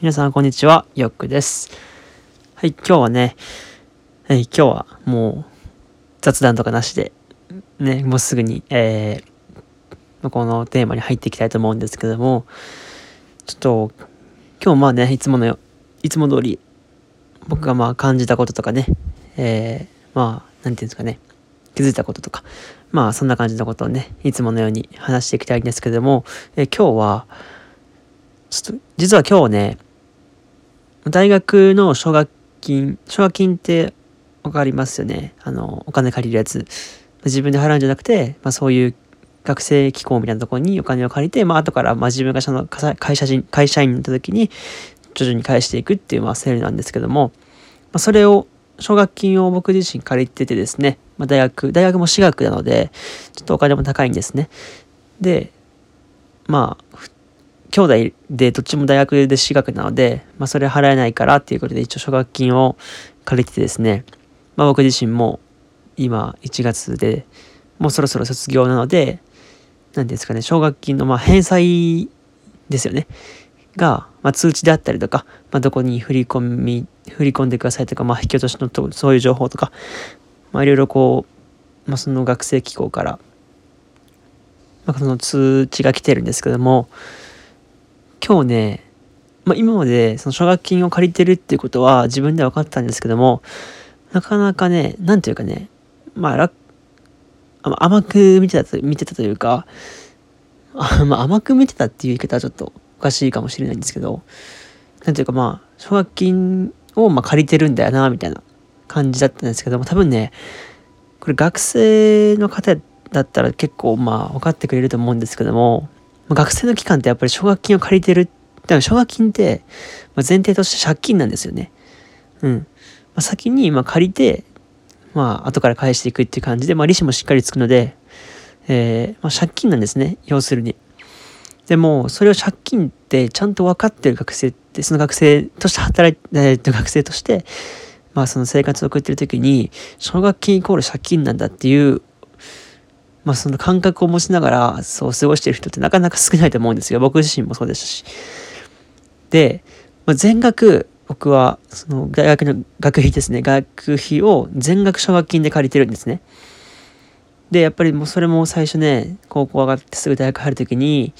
皆さんこんにちは、よっくです。はい、今日はね、はい、今日はもう雑談とかなしで、ね、もうすぐに、えー、このテーマに入っていきたいと思うんですけども、ちょっと、今日まあね、いつもの、いつも通り、僕がまあ感じたこととかね、えー、まあ、なんていうんですかね、気づいたこととか、まあそんな感じのことをね、いつものように話していきたいんですけども、えー今日は、ちょっと、実は今日ね、大学の奨学金、奨学金ってわかりますよね。あの、お金借りるやつ。自分で払うんじゃなくて、まあそういう学生機構みたいなところにお金を借りて、まあ後から、まあ自分がその会社人、会社員になった時に、徐々に返していくっていう、まあセールなんですけども、まあそれを、奨学金を僕自身借りててですね、まあ大学、大学も私学なので、ちょっとお金も高いんですね。で、まあ、兄弟でどっちも大学で私学なので、まあ、それ払えないからっていうことで一応奨学金を借りてですね、まあ、僕自身も今1月でもうそろそろ卒業なので何ですかね奨学金のまあ返済ですよね。が、まあ、通知であったりとか、まあ、どこに振り込み振り込んでくださいとか、まあ、引き落としのとそういう情報とか、まあ、いろいろこう、まあ、その学生機構から、まあ、その通知が来てるんですけども今日ね、まあ、今までその奨学金を借りてるっていうことは自分で分かったんですけどもなかなかねなんていうかねまあ甘く見てたと見てたというか、まあ、甘く見てたっていう言い方はちょっとおかしいかもしれないんですけどなんていうかまあ奨学金をま借りてるんだよなみたいな感じだったんですけども多分ねこれ学生の方だったら結構まあ分かってくれると思うんですけどもまあ学生の期間ってやっぱり奨学金を借りてる。だから奨学金ってまあ前提として借金なんですよね。うん。まあ、先にま借りて、まあ後から返していくっていう感じで、まあ利子もしっかりつくので、えーま、借金なんですね。要するに。でも、それを借金ってちゃんと分かってる学生って、その学生として働いて、えー学生として、まあその生活を送ってる時に、奨学金イコール借金なんだっていうまあその感覚を持ちながらそう過ごしてる人ってなかなか少ないと思うんですよ。僕自身もそうでしたし。で、まあ、全額僕はその大学の学費ですね。学費を全額奨学金で借りてるんですね。で、やっぱりもうそれも最初ね、高校上がってすぐ大学入る時に、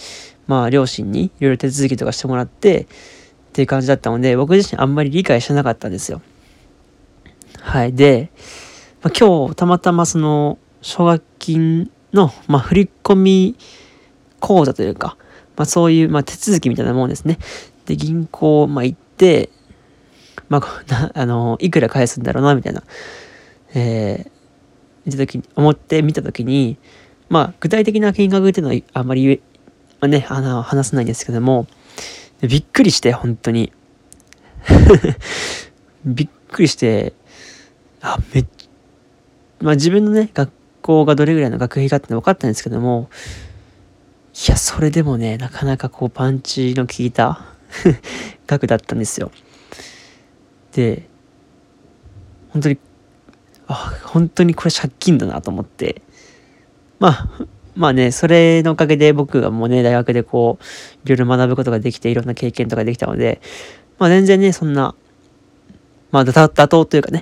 まあ両親にいろいろ手続きとかしてもらってっていう感じだったので、僕自身あんまり理解してなかったんですよ。はい。で、まあ、今日たまたまその奨学金の、まあ、振り込み口座というか、まあ、そういう、まあ、手続きみたいなもんですね。で、銀行、まあ、行って、まあ、な あの、いくら返すんだろうな、みたいな、えー、見たときに、思って見たときに、まあ、具体的な金額っていうのはあんまり言え、まあね、あの、話せないんですけども、びっくりして、本当に。びっくりして、あ、めっまあ自分のね、学校がどれぐらいの学費かっての分かったんですけども、いや、それでもね、なかなかこうパンチの効いた 額だったんですよ。で、本当に、あ、本当にこれ借金だなと思って、まあ、まあね、それのおかげで僕がもうね、大学でこう、いろいろ学ぶことができて、いろんな経験とかできたので、まあ全然ね、そんな、まあ妥妥当というかね、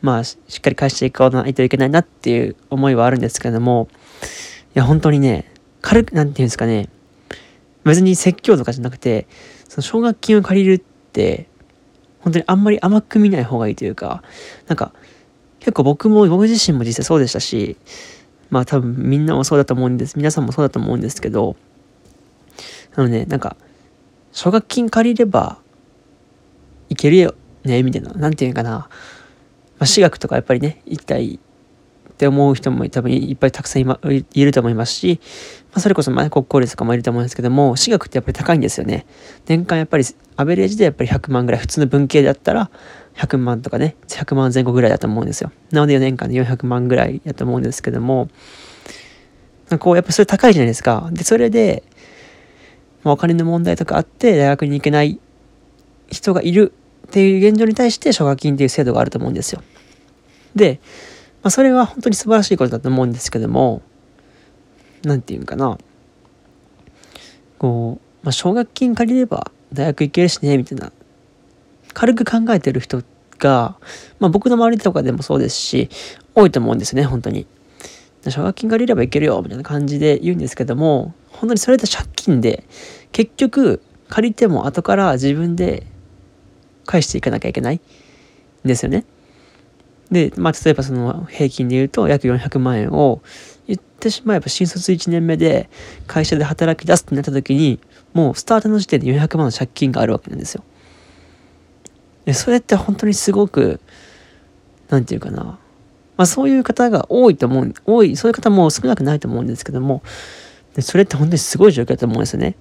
まあ、しっかり返していかないといけないなっていう思いはあるんですけども、いや、本当にね、軽く、なんていうんですかね、別に説教とかじゃなくて、その奨学金を借りるって、本当にあんまり甘く見ない方がいいというか、なんか、結構僕も、僕自身も実際そうでしたし、まあ多分みんなもそうだと思うんです。皆さんもそうだと思うんですけど、あのね、なんか、奨学金借りればいけるよね、みたいな、なんていうかな、まあ、私学とかやっぱりね、行きたいって思う人も多分いっぱいたくさんい,、ま、いると思いますし、まあ、それこそまあ国公立とかもいると思うんですけども、私学ってやっぱり高いんですよね。年間やっぱりアベレージでやっぱり100万ぐらい、普通の文系だったら100万とかね、100万前後ぐらいだと思うんですよ。なので4年間で400万ぐらいだと思うんですけども、こうやっぱそれ高いじゃないですか。で、それで、まあ、お金の問題とかあって大学に行けない人がいるっていう現状に対して奨学金っていう制度があると思うんですよ。で、まあ、それは本当に素晴らしいことだと思うんですけども、なんていうんかな、こう、まあ、奨学金借りれば大学行けるしね、みたいな、軽く考えてる人が、まあ僕の周りとかでもそうですし、多いと思うんですね、本当に。奨学金借りればいけるよ、みたいな感じで言うんですけども、本当にそれって借金で、結局、借りても後から自分で返していかなきゃいけないんですよね。で、まあ、例えばその平均で言うと約400万円を言ってしまえば新卒1年目で会社で働き出すってなった時にもうスタートの時点で400万の借金があるわけなんですよ。でそれって本当にすごく何て言うかなまあそういう方が多いと思う多いそういう方も少なくないと思うんですけどもでそれって本当にすごい状況だと思うんですよね。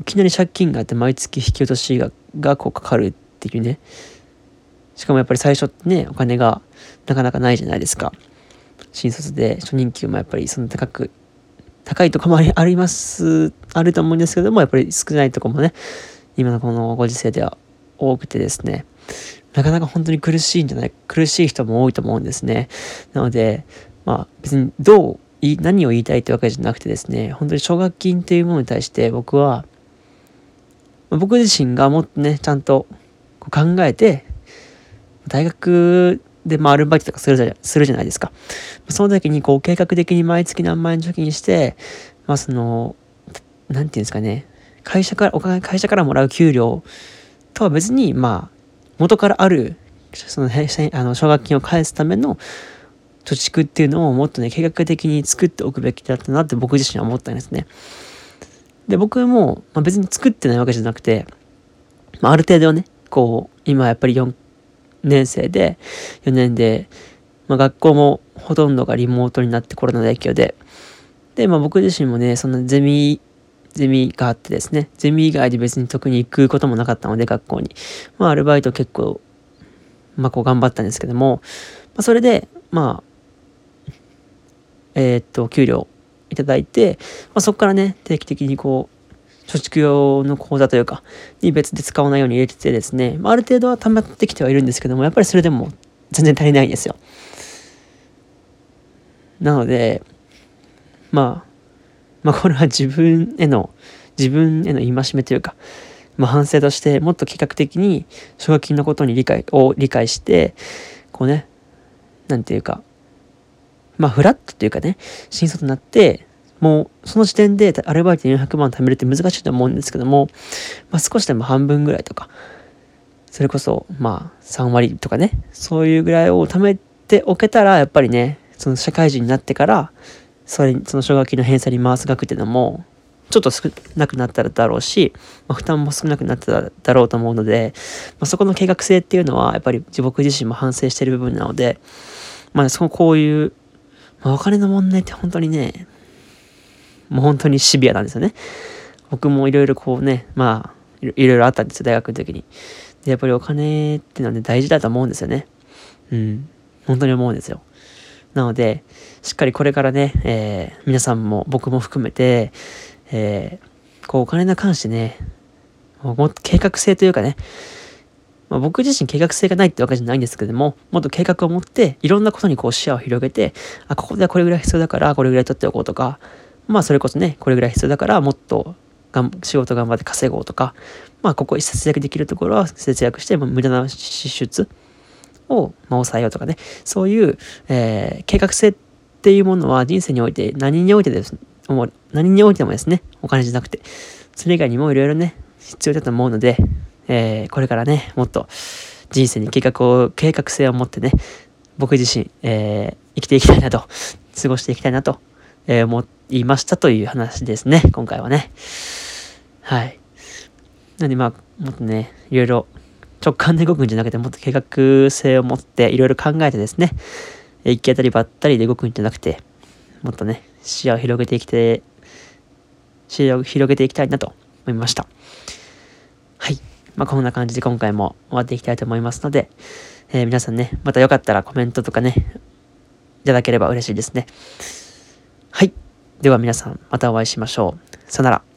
いきなり借金があって毎月引き落としががこうかかるっていうね。しかもやっぱり最初ってねお金がなかなかないじゃないですか。新卒で初任給もやっぱりその高く高いとこもありますあると思うんですけどもやっぱり少ないとこもね今のこのご時世では多くてですね。なかなか本当に苦しいんじゃない苦しい人も多いと思うんですね。なのでまあ別にどう何を言いたいってわけじゃなくてですね本当に奨学金っていうものに対して僕は僕自身がもっとね、ちゃんと考えて、大学で、まあ、アルバイトとかするじゃするじゃないですか。その時に、こう、計画的に毎月何万円貯金して、まあ、その、なんていうんですかね、会社から、お金、会社からもらう給料とは別に、まあ、元からある、その、あの、奨学金を返すための貯蓄っていうのをもっとね、計画的に作っておくべきだったなって僕自身は思ったんですね。で、僕も、まあ、別に作ってないわけじゃなくて、まあ、ある程度ね、こう、今やっぱり4年生で、4年で、まあ、学校もほとんどがリモートになってコロナの影響で、で、まあ、僕自身もね、そのゼミ、ゼミがあってですね、ゼミ以外で別に特に行くこともなかったので、学校に。まあ、アルバイト結構、まあ、こう頑張ったんですけども、まあ、それで、まあ、えー、っと、給料いただいて、まあ、そこからね、定期的にこう、貯蓄用の口座というか、に別で使わないように入れててですね、まあ、ある程度は溜まってきてはいるんですけども、やっぱりそれでも全然足りないんですよ。なので、まあ、まあこれは自分への、自分への戒めというか、まあ反省としてもっと計画的に奨学金のことに理解を理解して、こうね、なんていうか、まあ、フラットっていうかね、新卒になって、もう、その時点でアルバイト400万貯めるって難しいと思うんですけども、まあ、少しでも半分ぐらいとか、それこそ、まあ、3割とかね、そういうぐらいを貯めておけたら、やっぱりね、その社会人になってから、それ、その奨学金の返済に回す額っていうのも、ちょっと少なくなっただろうし、まあ、負担も少なくなっただろうと思うので、まあ、そこの計画性っていうのは、やっぱり自僕自身も反省している部分なので、まあ、そのこういうまあ、お金の問題って本当にね、もう本当にシビアなんですよね。僕もいろいろこうね、まあ、いろいろあったんですよ、大学の時に。で、やっぱりお金ってのはね、大事だと思うんですよね。うん。本当に思うんですよ。なので、しっかりこれからね、えー、皆さんも僕も含めて、えー、こうお金に関してね、もっと計画性というかね、まあ、僕自身計画性がないってわけじゃないんですけども、もっと計画を持って、いろんなことにこう視野を広げて、あ、ここではこれぐらい必要だから、これぐらい取っておこうとか、まあそれこそね、これぐらい必要だから、もっとがん仕事頑張って稼ごうとか、まあここ節約できるところは節約して、無駄な支出を、ま、抑えようとかね、そういう、えー、計画性っていうものは人生において何においてです、何においてもですね、お金じゃなくて、それ以外にもいろいろね、必要だと思うので、えー、これからね、もっと人生に計画を、計画性を持ってね、僕自身、えー、生きていきたいなと、過ごしていきたいなと、え、思いましたという話ですね、今回はね。はい。なんでまあ、もっとね、いろいろ直感で動くんじゃなくて、もっと計画性を持っていろいろ考えてですね、行き当たりばったりで動くんじゃなくて、もっとね、視野を広げていきて、視野を広げていきたいなと思いました。はい。まあ、こんな感じで今回も終わっていきたいと思いますので、えー、皆さんね、またよかったらコメントとかね、いただければ嬉しいですね。はい。では皆さん、またお会いしましょう。さよなら。